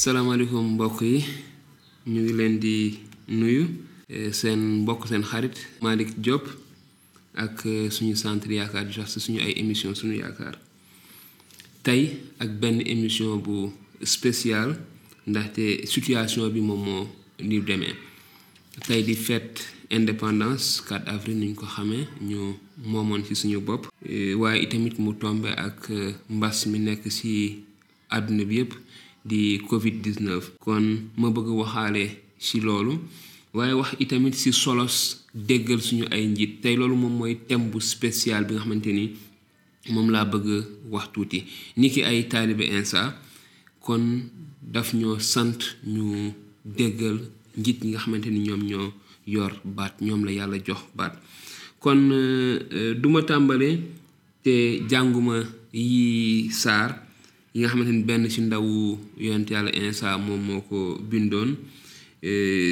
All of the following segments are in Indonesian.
salaamaaleykum mbokk yi ñu ngi leen di nuyu seen mbokk seen xarit Malick Diop ak suñu centre yaakaar di ay émission suñu yaakaar. Tey ak benn émission bu spécial ndaxte situation bi moom moo ni demee. Tey di fête indépendance 4 avril ni ñu ko xamee ñu moomoon ci suñu bopp. Waaye itamit mu di covid 19 kon ma bëgg waxaale ci loolu waaye wax itamit ci solos déggal suñu ay njiit. Tey loolu moom mooy thème bu spécial bi nga xamante ni moom bëgg wax tuuti. Ni ki ay taalibe insa kon daf ñoo sant ñu déggal njiit ñi nga xamante ni ñoo yor baat ñoom la yàlla jox baat. Kon duma tàmbale te jànguma yi saar yi nga xamante ni benn ci ndawu yonent yàlla insa moom moo ko bindoon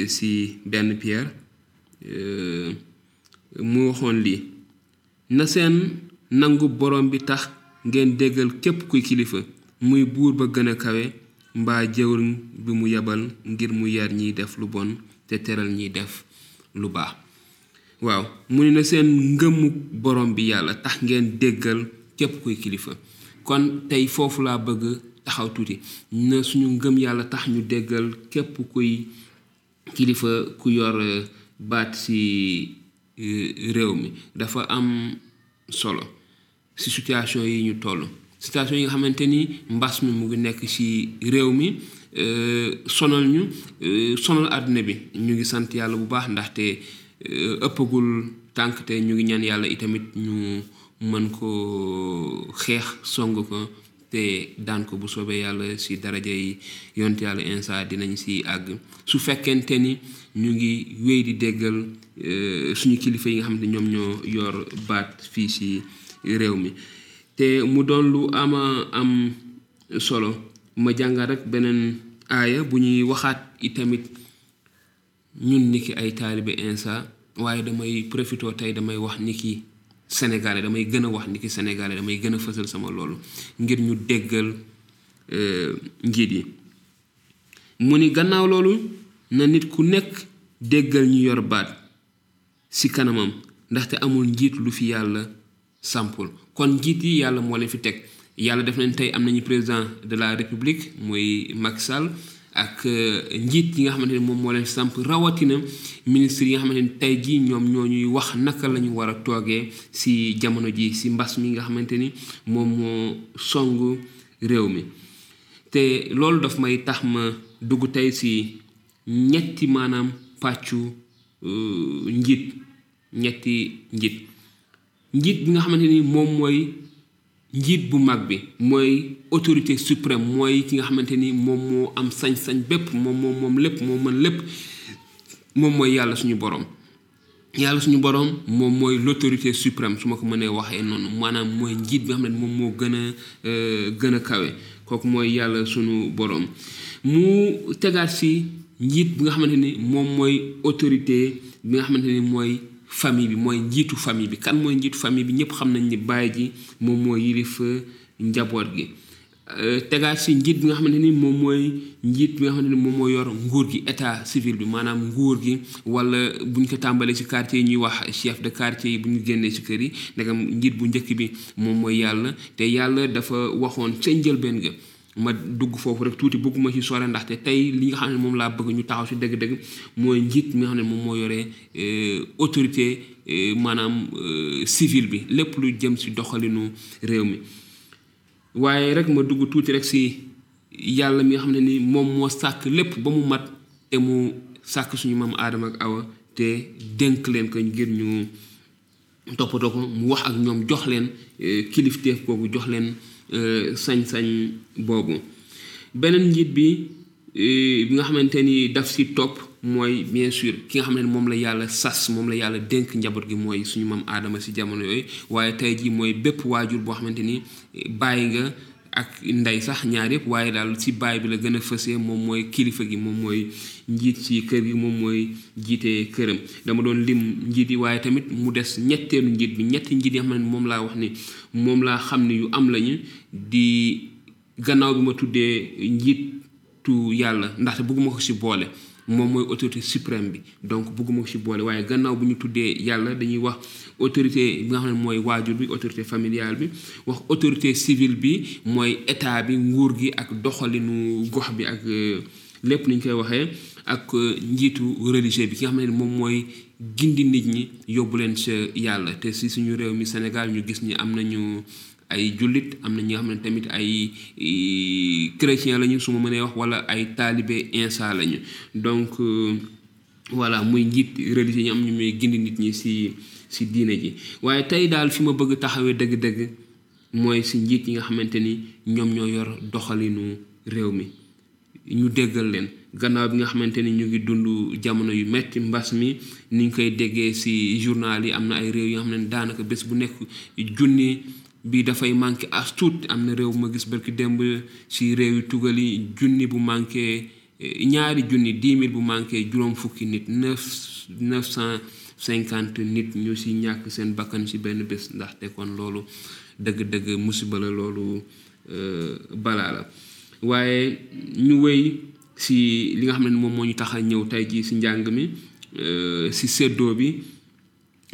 ci benn pierre mu waxoon lii na seen nangu borom bi tax ngeen déggal képp kuy kilifa muy buur ba gën a kawe mbaa jëwriñ bi mu yebal ngir mu yar ñiy def lu bon te teral ñiy def lu baax. Waaw mu ne na seen ngëmu borom bi yàlla tax ngeen déggal képp kuy kilifa. Kon tey foofu laa bëgg taxaw tuuti. Na suñu ngëm yàlla tax ñu déggal képp kuy kilifa ku yor baat ci réew mi. Dafa am solo ci situation yi ñu toll. Situation yi nga xamante ni mbas mi mu ngi nekk ci réew mi sonal ñu sonal àdduna bi. Ñu ngi sant yàlla bu baax ndaxte ëppagul tànk te ñu ngi ñaan yàlla itamit ñu mën ko xeex song ko te daan ko bu soobee yàlla ci daraja yi yonte yàlla insa dinañ ci àgg. Su fekkente ni ñu ngi wéy di déggal suñu kilifa yi nga xam ne ñoo yor baat fii ci réew mi. Te mu doon lu ama am solo ma jàngal rek beneen aaya bu ñuy waxaat itamit ñun niki ay taalibe insa waaye damay profitoo tey damay wax niki sénégalais damay gën a wax niki sénégalais damay gën a fësal sama loolu ngir ñu déggal njiit yi. Mu ni gannaaw loolu na nit ku nekk déggal ñu yor baat ci kanamam ndaxte amul njiit lu fi yàlla sampul. Kon njiit yi yàlla moo leen fi teg. Yàlla def nañ tey am nañu président de la république mooy Macky Sall ak njiit yi nga xamante ne moom moo leen samp rawatina ministre yi nga xamante ne tey ñoom ñoo ñuy wax naka la ñu war ci jamono ji ci mbas mi nga xamante ni moo song mi. Te loolu daf may tax ma dugg tey ci ñetti maanaam pàccu njiit ñetti njiit. Njiit bi nga xamante ni moom mooy njiit bu mag bi mooy autorité suprême mooy ki nga xamante ni moom moo am sañ-sañ bépp moom moom moom lépp moo mën lépp moom mooy yàlla suñu borom yàlla suñu borom moom mooy l' autorité suprême su ma ko mënee waxee noonu maanaam mooy njiit bi nga xam ne moom moo gën a gën a kawe kooku mooy yàlla suñu borom mu tegaat si njiit bi nga xamante ni moom mooy autorité bi nga xamante ni mooy famille bi mooy njiitu famille bi. Kan mooy njiitu famille bi? Ñëpp xam nañ ni baay ji moom mooy yilif njaboot gi. Tegaat si njiit bi nga xamante ni moom mooy njiit bi nga xamante ni moom moo yor nguur gi état civil bi. Maanaam nguur gi wala bu ñu ko tàmbalee si quartier yi ñuy wax chef de quartier yi bu ñu génnee si kër yi ndegam njiit bu njëkk bi moom mooy yàlla. Te yàlla dafa waxoon ca njëlbeen ga ma dugg foofu rek tuuti bëgguma ci sore ndaxte tey li nga xam ne moom laa bëgg ñu taxaw si dëgg-dëgg mooy njiit mi ne moom moo yore autorité maanaam civile bi lépp lu jëm ci doxalinu réew mi. Waaye rek ma dugg tuuti rek si yàlla mi nga xam ne ni moom moo sàkk lépp ba mu mat te mu sàkk suñu maam aadama ak awa te dénk leen ko ngir ñu toppatoo ko mu wax ak ñoom jox leen kilifteef kooku jox leen Euh, sañ-sañ boobu. Beneen njiit bi euh, bi nga xamante ni daf si topp mooy, bien sûr, ki nga xam ne moom la yàlla sas, moom la yàlla dénk njaboot gi mooy suñu maam aadama si jamono yooyu. Waaye tey jii mooy bépp waajur boo xamante ni, bàyyi nga ak ndey sax ñaar yëpp waaye daal ci baay bi la gën a fësee moom mooy kilifa gi moom mooy njiit ci kër gi moom mooy jiite këram. Dama doon lim njiit yi waaye tamit mu des ñetteelu njiit bi ñetti njiit yi xam ne moom laa wax ni moom laa xam ne yu am lañu di gannaaw bi ma tuddee njiit tu yàlla ndaxte bëgguma ko ci boole. Moom mooy autorité suprême bi. Donc bëgguma ci boole waaye gannaaw bu ñu tuddee yàlla dañuy wax autorité bi nga xam ne mooy waajur bi autorité familiale bi wax autorité civile bi mooy état bi nguur gi ak doxalinu gox bi ak lépp ni ñu koy waxee ak njiitu religieux bi ki nga xam ne moom mooy gindi nit ñi yóbbu leen sa yàlla. Te si suñu réew mi Sénégal ñu gis ni am nañu ay jullit am na ñi nga xam ne tamit ay chrétien lañu su ma mënee wax wala ay taalibe insa lañu. Donc voilà muy njiit religieux ñi ñu muy gindi nit ñi si si diine ji. Waaye tey daal fi ma bëgg taxawee dëgg-dëgg mooy si njiit yi nga xamante ni ñoom ñoo yor doxalinu réew mi. Ñu déggal leen. Gannaaw bi nga xamante ñu ngi dund jamono yu metti mbas mi ni ñu koy déggee si journal yi am ay réew yi nga xam ne daanaka bu nekk junni bi dafay manqué as am na réew ma gis barki démb si réew tugal yi junni bu manqué ñaari junni dix bu manqué juróom fukki nit neuf neuf cent cinquante nit ñu si ñàkk seen bakkan si benn bés. Ndaxte kon loolu dëgg-dëgg musiba la loolu balaa la. Waaye ñu wéy si li nga xam ne moom moo ñu tax a ñëw tey si njàng mi si séddoo bi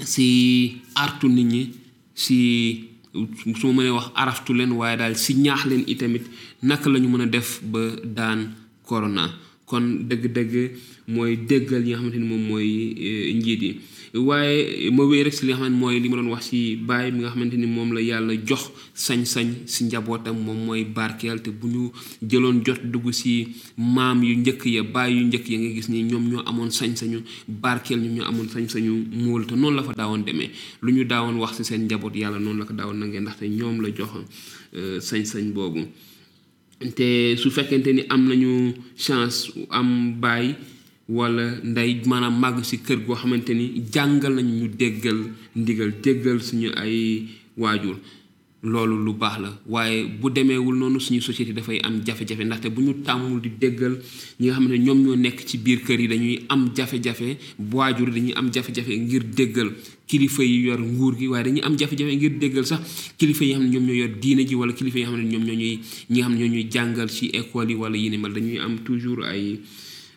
si artu nit ñi si su ma mënee wax araftu leen waaye daal si ñaax leen itamit naka la ñu def ba daan corona kon dëgg-dëgg mooy déggal yi nga xamante ni moom mooy njiit yi. Waaye ma wéy rek si li nga xam ne mooy li ma doon wax si baay mi nga xamante ni moom la yàlla jox sañ-sañ si njabootam moom mooy barkeel. Te bu ñu jëloon jot dugg si maam yu njëkk ya baay yu njëkk ya nga gis ni ñoom ñoo amoon sañ-sañu barkeel ñoom ñoo amoon sañ-sañu muul. Te noonu la fa daawoon demee. Lu ñu daawoon wax si seen njaboot yàlla noonu la ko daawoon nangee ndaxte ñoom la jox sañ-sañ boobu te su fekkente ni am nañu chance am baay wala ndey maanaam màgg si kër goo xamante ni jàngal nañu ñu déggal ndigal déggal suñu ay loolu lu baax la. Waaye bu demeewul noonu suñu société dafay am jafe-jafe ndaxte bu ñu tàmmul di déggal ñi nga xam ne ñoom ñoo nekk ci biir kër yi dañuy am jafe-jafe waajur dañuy am jafe-jafe ngir déggal kilifa yi yor nguur gi waaye dañuy am jafe-jafe ngir déggal sax kilifa yi xam ne ñoom ñoo yor diine ji wala kilifa yi xam ne ñoom ñoo ñuy ñi nga xam ne ñoo ñuy jàngal ci école yi wala yi mel dañuy am toujours ay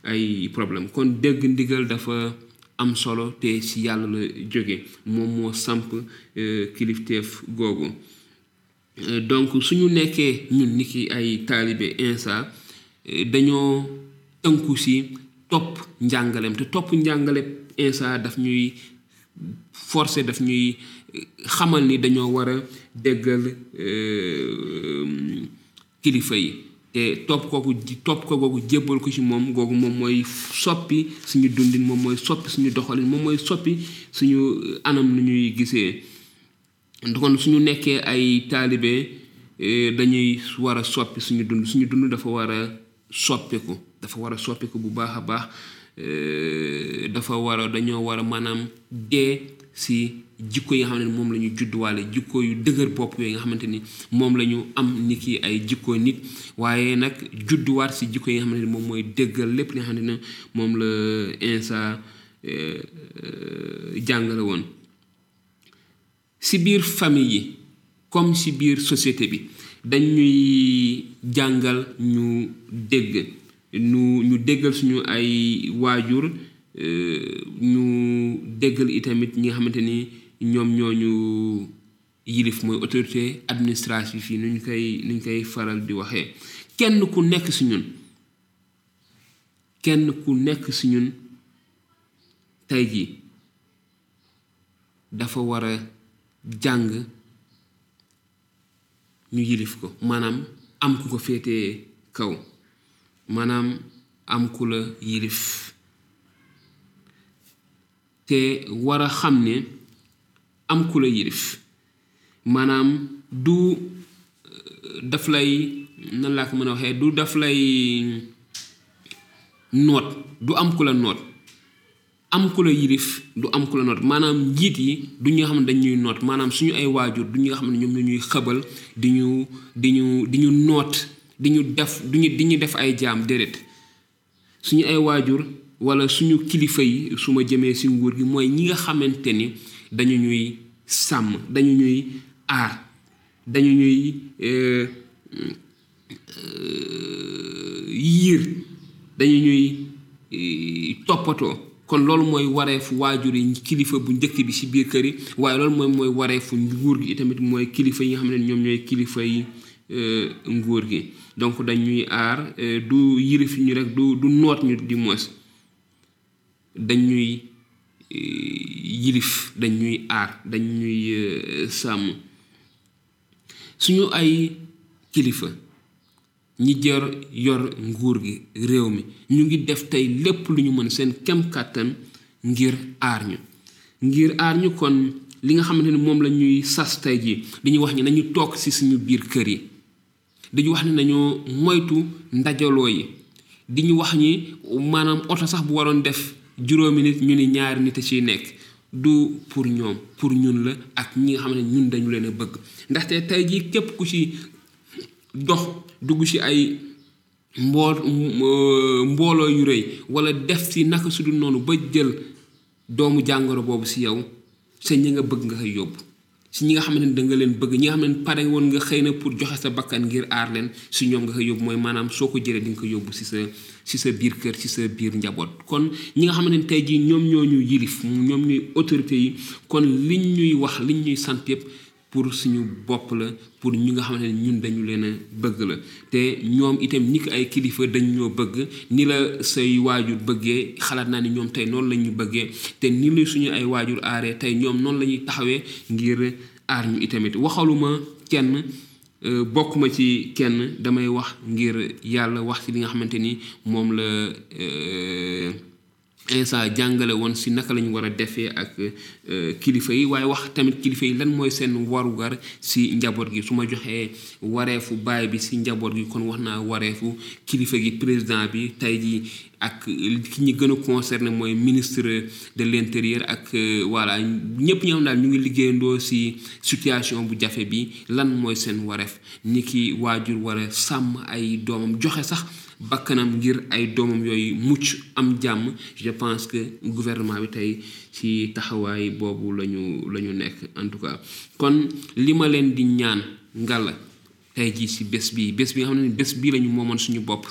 ay problème. Kon dégg ndigal dafa am solo te ci yàlla la jóge moom moo samp kilifteef googu. Donc suñu nekkee ñun ni ki ay taalibe insa dañoo tënku ci topp njàngaleem te topp njàngale insa daf ñuy forcer daf ñuy xamal ni dañoo war a déggal kilifa yi. Te topp kooku topp ko googu jébbal ko ci moom googu moom mooy soppi suñu dundin moom mooy soppi suñu doxalin moom mooy soppi suñu anam nu ñuy gisee. Kon suñu nekkee ay taalibe dañuy war a soppi suñu dund. Suñu dund dafa war a soppiku dafa war a soppiku bu baax baax dafa war dañoo war a maanaam si jikko yi nga xam ne moom la ñu judduwaale jikko yu dëgër bopp yooyu nga xamante ni moom la ñu am ni ay jikko nit. Waaye nag judduwaat si jikko yi nga xamante ni moom mooy dëggal lépp li nga xamante ne moom la insa jàngale woon. Si biir famille yi comme si biir société bi dañuy jàngal ñu dégg ñu ñu déggal suñu ay waajur ñu déggal itamit ñi nga xamante ni ñoom ñooñu yilif mooy autorité administrative yi nu ñu koy nu ñu koy faral di waxee. Kenn ku nekk si ñun kenn ku nekk si ñun tey jii dafa war jàng ñu yilif ko. Maanaam am ku ko féetee kaw. Maanaam am ku la yilif. Te war a xam ne am ku la yilif. Maanaam du daf lay nan laa ko mën a waxee? Du daf lay noot. Du am ku la noot am ku la yilif du am ku la noot maanaam njiit yi du ñi nga xam ne dañuy noot maanaam suñu ay waajur du ñi nga xam ne ñoom ñoo ñuy xëbal di ñu di ñu di ñu noot di ñu def du ñu di ñu def ay jaam déedéet. Suñu ay waajur wala suñu kilifa yi su ma jëmee si nguur gi mooy ñi nga xamante ni dañu ñuy sàmm dañu ñuy aar dañu ñuy yiir dañu ñuy toppatoo kon loolu mooy wareefu waajur yi kilifa bu njëkk bi ci biir kër yi waaye loolu mooy mooy wareefu nguur gi itamit mooy kilifa yi nga xam ne ñoom ñooy kilifa yi nguur gi. Donc dañuy aar du yilif ñu rek du du noot ñu di moos dañuy yilif dañuy aar dañuy sàmm. Suñu ay kilifa ñi jër yor nguur gi réew mi. Ñu ngi def tey lépp lu ñu mën seen kem kàttan ngir aar ñu. Ngir aar ñu kon li nga xamante ni moom la ñuy sas tey ji dañuy wax ni nañu toog si suñu biir kër yi. Dañu wax ni nañoo moytu ndajaloo yi. Di ñu wax ni maanaam oto sax bu waroon def juróomi nit ñu ni ñaari nit ciy nekk. Du pour ñoom pour ñun la ak ñi nga xam ne ñun dañu leen a bëgg. Ndaxte tey jii képp ku ci dox dugg ci ay mboo mbooloo yu rëy wala def ci naka su dul noonu ba jël doomu jàngoro boobu ci yow sa ñi nga bëgg nga koy yóbbu. Si ñi nga xamante ne da nga leen bëgg ñi nga pare woon nga xëy na pour joxe sa bakkan ngir aar leen si ñoom nga koy yóbbu. Mooy maanaam soo ko jëlee di nga ko yóbbu si sa si sa biir kër si sa biir njaboot. Kon ñi nga xamante ne tey jii ñoom ñoo yilif ñoom ñuy autorité yi kon liñ ñuy wax liñ ñuy sant yëpp pour suñu bopp la pour ñi nga xamante ñun dañu leen a bëgg la. Te ñoom itam ni ko ay kilifa dañ ñoo bëgg ni la say waajur bëggee xalaat naa ni ñoom tey noonu la ñu bëggee. Te ni la suñu ay waajur aaree tey ñoom noonu la ñuy taxawee ngir aar ñu itamit. Waxaluma kenn bokkuma ci kenn damay wax ngir yàlla wax ci li nga xamante ni moom la insa jàngale woon si naka la ñu war a defee ak kilifa yi. Waaye wax tamit kilifa yi lan mooy seen warugar si njaboot gi. Su ma joxee wareefu baay bi si njaboot gi kon wax naa wareefu kilifa gi président bi. Tey ji ak ki ñi gën a concerné mooy ministre de l'intérieur ak voilà ñëpp ñoo xam daal ñu ngi liggéeyandoo si situation bu jafe bi lan mooy seen wareef ni ki waajur war a sàmm ay doomam joxe sax bakkanam ngir ay doomam yooyu mucc am jàmm. Je pense que gouvernement bi tey ci taxawaay boobu lañu la ñu nekk en tout cas. Kon li ma leen di ñaan ngala tey jii ci bés bii bés bi nga xam ne bés bii lañu moomoon suñu bopp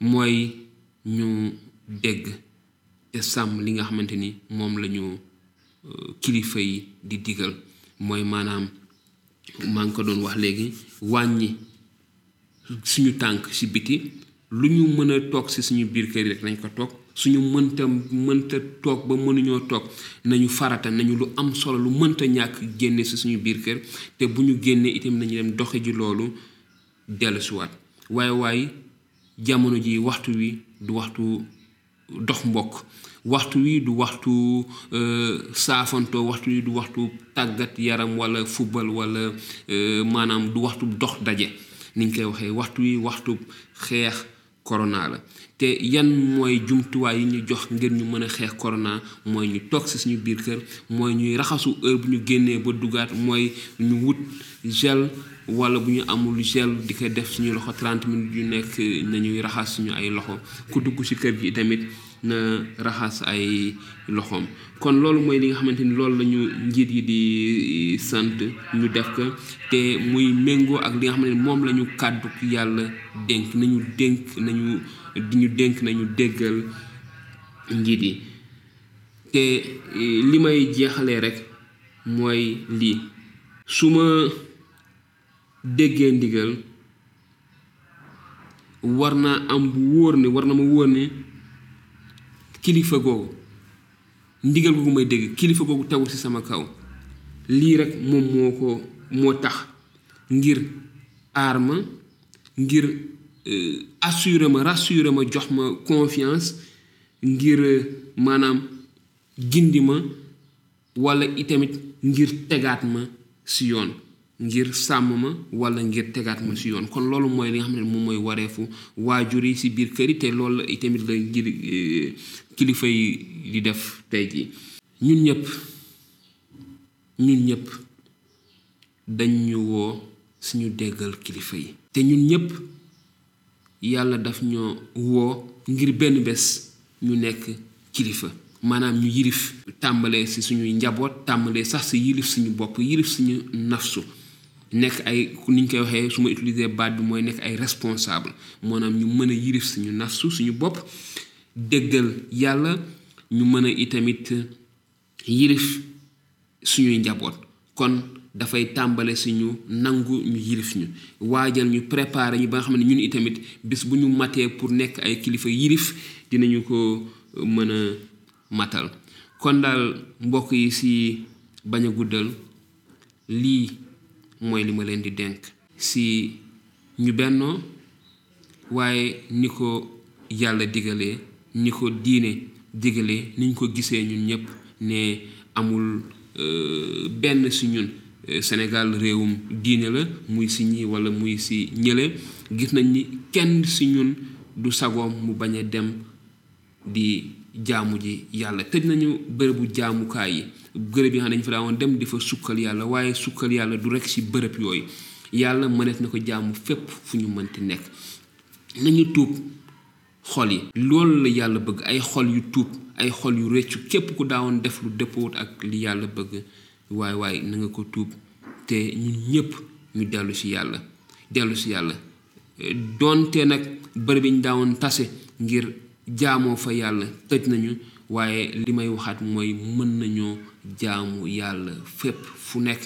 mooy ñu dégg te sàmm li nga xamante ni moom la ñu kilifa yi di digal. Mooy maanaam maa ngi ko doon wax léegi wàññi suñu tànk ci biti. Lu ñu mën a toog ci suñu biir kër rek nañ ko toog. Suñu mënta mënta toog ba mënuñoo toog nañu farata nañu lu am solo lu mënta ñàkk génne ci suñu biir kër. Te bu ñu génnee itam nañu dem doxe ji loolu dellusiwaat. Waaye waaye jamono ji waxtu wi du waxtu dox mbokk. Waxtu wi du waxtu saafantoo waxtu wi du waxtu tàggat yaram walla football walla maanaam du waxtu dox daje. Ni ñu koy waxee waxtu wi waxtu xeex corona la. Te yan mooy jumtuwaay yi ñu jox ngir ñu mën a xeex corona? Mooy ñu toog ci suñu biir kër mooy ñuy raxasu heure bu ñu génnee ba dugaat mooy ñu wut gel walla bu ñu amul gel di ko def suñu loxo 30 minutes yu nekk nañuy raxas suñu ay loxo. Ku dugg ci kër gi tamit na raxas ay loxoom. Kon loolu mooy li nga xamante ni loolu la ñu njiit yi di sant ñu def ko te muy méngoo ak li nga xamante ni moom la ñu kàddu yàlla dénk. Nañu dénk nañu di ñu dénk nañu déggal njiit yi. Te li may jeexalee rek mooy lii. Su ma déggee ndigal war naa am bu wóor ne war na ma wóor ne kilifa googu ndigal googu may dégg kilifa googu tegu ci sama kaw. Lii rek moom moo ko moo tax ngir aar ma ngir assurer ma rassurer ma jox ma confiance ngir maanaam gindi ma walla itamit ngir tegaat ma ci yoon. Ngir sàmm ma walla ngir tegaat ma ci yoon. Kon loolu mooy li nga xam ne moom mooy wareefu waajur yi ci biir kër yi te loolu la itamit la ngir kilifa yi di def tey jii. Ñun ñëpp ñun ñëpp dañ ñu woo suñu déggal kilifa yi. Te ñun ñëpp yàlla daf ñoo woo ngir benn bés ñu nekk kilifa maanaam ñu tàmbalee ci suñuy njaboot tàmbalee sax ci yilif suñu bopp yilif suñu nafsu nekk ay ni ñu koy waxee su ma utiliser baat bi mooy nekk ay responsable. Maanaam ñu mën a yirif suñu nafsu suñu bopp déggal yàlla ñu mën a itamit yirif suñuy njaboot. Kon dafay tàmbale suñu nangu ñu yirif ñu. Waajal ñu préparer ñu ba nga xam ne ñun itamit bis bu ñu matee pour nekk ay kilifa yirif dinañu ko mën a matal. Kon daal mbokk yi si bañ a guddal lii mooy li ma leen di dénk. Si ñu bennoo waaye ni ko yàlla digalee ni ko diine digalee niñ ko gisee ñun ñëpp ne amul benn si ñun. Sénégal réewum diine la muy si ñi walla muy si ñële. Gis nañ ni kenn si ñun du sagoom mu bañ a dem di jaamu ji yàlla. Tëj nañu bërëbu jaamukaay yi. Bërëb yi nga xam ne dañu fa daawoon dem di fa sukkal yàlla waaye sukkal yàlla du rekk ci bërëb yooyu. Yàlla mënees na ko jaamu fépp fu ñu mënti nekk. Nañu tuub xol yi. Loolu la yàlla bëgg. Ay xol yu tuub ay xol yu rëccu. Képp ku daawoon def lu dëppoot ak li yàlla bëgg waaye waaye na nga ko tuub. Te ñun ñépp ñu dellu ci yàlla. Dellu ci yàlla. Doonte nag bërëb yi ñu daawoon tase ngir jaamoo fa yàlla tëj nañu waaye li may waxaat mooy mën nañoo jaamu yàlla fépp fu nekk.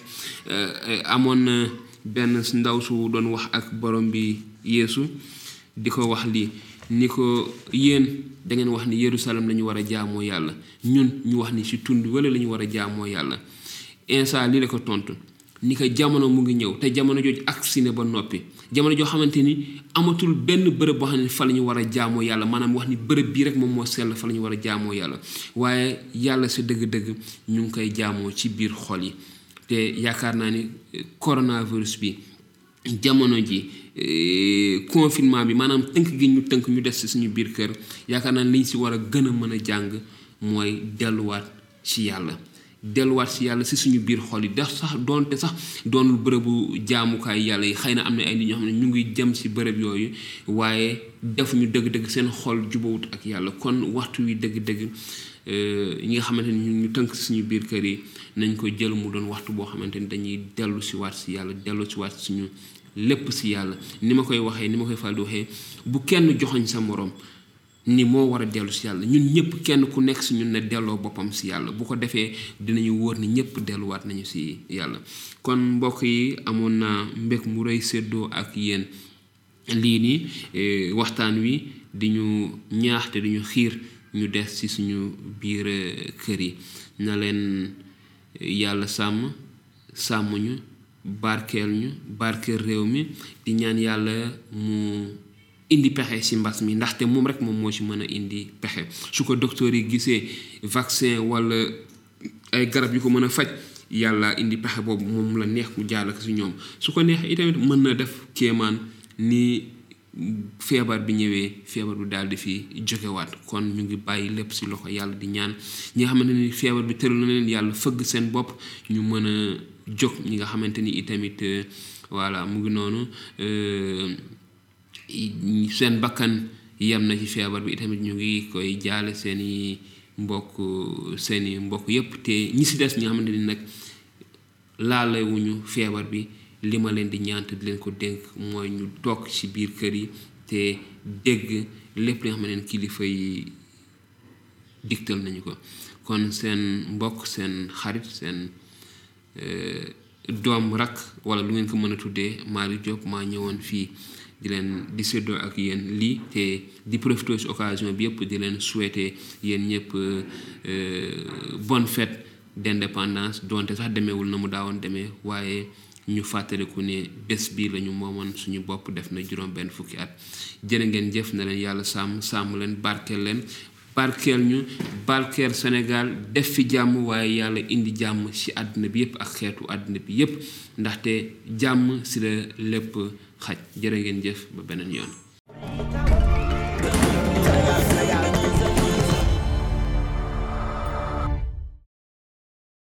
Amoon na benn ndaw su doon wax ak borom bi yeesu di ko wax lii ni ko yéen da ngeen wax ni Yerusalem la ñu war a jaamoo yàlla. Ñun ñu wax ni ci tund wala war a jaamoo yàlla. Insa lii la ko tontu ni ko jamono mu ngi ñëw. Te jamono jooju agsi ne ba noppi. Jamono joo xamante ni amatul benn bërëb boo xam ne fa la ñu war a jaamoo yàlla. Maanaam wax ni bërëb bii rek moom moo sell fa la ñu war a jaamoo yàlla. Waaye yàlla sa dëgg-dëgg ñu ngi koy jaamoo ci biir xol yi. Te yaakaar naa ni coronavirus bi jamono ji confinement bi maanaam tënk gi ñu tënk ñu des ci suñu biir kër yaakaar naa liñ ci war a gën a mën a jàng mooy delluwaat ci yàlla delluwaat ci yàlla ci suñu biir xol yi. Def sax doonte sax doonul bërëbu jaamukaay yàlla yi xëy na am na ay nit ñoo xam ne ñu ngi jëm ci bërëb yooyu waaye defuñu dëgg-dëgg seen xol jubawut ak yàlla. Kon waxtu wi dëgg-dëgg ñi nga xamante ni ñu tënk suñu biir kër yi nañ ko jël mu doon waxtu boo xamante ni dañuy dellu ci waat ci yàlla dellu ci waat suñu lépp ci yàlla. Ni ma koy waxee ni ma koy fal di waxee bu kenn joxoñ sa moroom ni moo war a dellu si yàlla. Ñun ñëpp kenn ku nekk si ñun ne delloo boppam si yàlla. Bu ko defee dinañu wóor ni ñëpp delluwaat nañu si yàlla. Kon mbokk yi amoon naa mbég mu rëy séddoo ak yéen. Lii nii waxtaan wi di ñu ñaax te di ñu xiir ñu des ci suñu biir kër yi. Na leen yàlla sàmm sàmm ñu barkeel ñu barkeel réew mi. Di ñaan yàlla mu indi pexe ci mbas mi ndaxte moom rek moom moo ci mën a indi pexe. Su ko docteur yi gisee vaccin walla ay garab yu ko mën a faj yàlla indi pexe boobu moom la neex mu jaarale ko ci ñoom. Su ko neexee itamit mën na def kéemaan ni feebar bi ñëwee feebar bi daal di fi jógewaat. Kon ñu ngi bàyyi lépp ci loxo yàlla di ñaan. Ñi nga xamante ni feebar bi tëral na leen yàlla fëgg seen bopp ñu mën a jóg. Ñi nga xamante ni itamit voilà mu ngi noonu seen bakkan yem na ci feebar bi itamit ñu ngi koy jaale seeni mbokk seeni mbokk yépp. Te ñi si des ñi nga xamante ni nag laalewuñu feebar bi li ma leen di ñaan di leen ko dénk mooy ñu toog ci biir kër yi te dégg lépp li nga xam ne kilifa yi digtal nañu ko. Kon seen mbokk seen xarit seen doom rakk wala lu ngeen ko mën a tuddee Malick Diop maa ñëwoon fii di leen di ak yéen lii te di profité ci occasion bi yëpp di souhaiter yéen ñëpp bonne fête d'indépendance donte sax demeewul na mu daawoon demee waaye ñu fàttaliku ne bés bii lañu moomoon suñu bopp def na juróom benn fukki at. Jërë ngeen jëf na leen yàlla sàmm sàmm leen barkeel leen barkeel ñu barkeel Sénégal def fi jàmm waaye yàlla indi jàmm ci àddina bi yépp ak xeetu àddina bi yépp ndaxte jàmm ci la lépp xaj jërë ngeen jëf ba beneen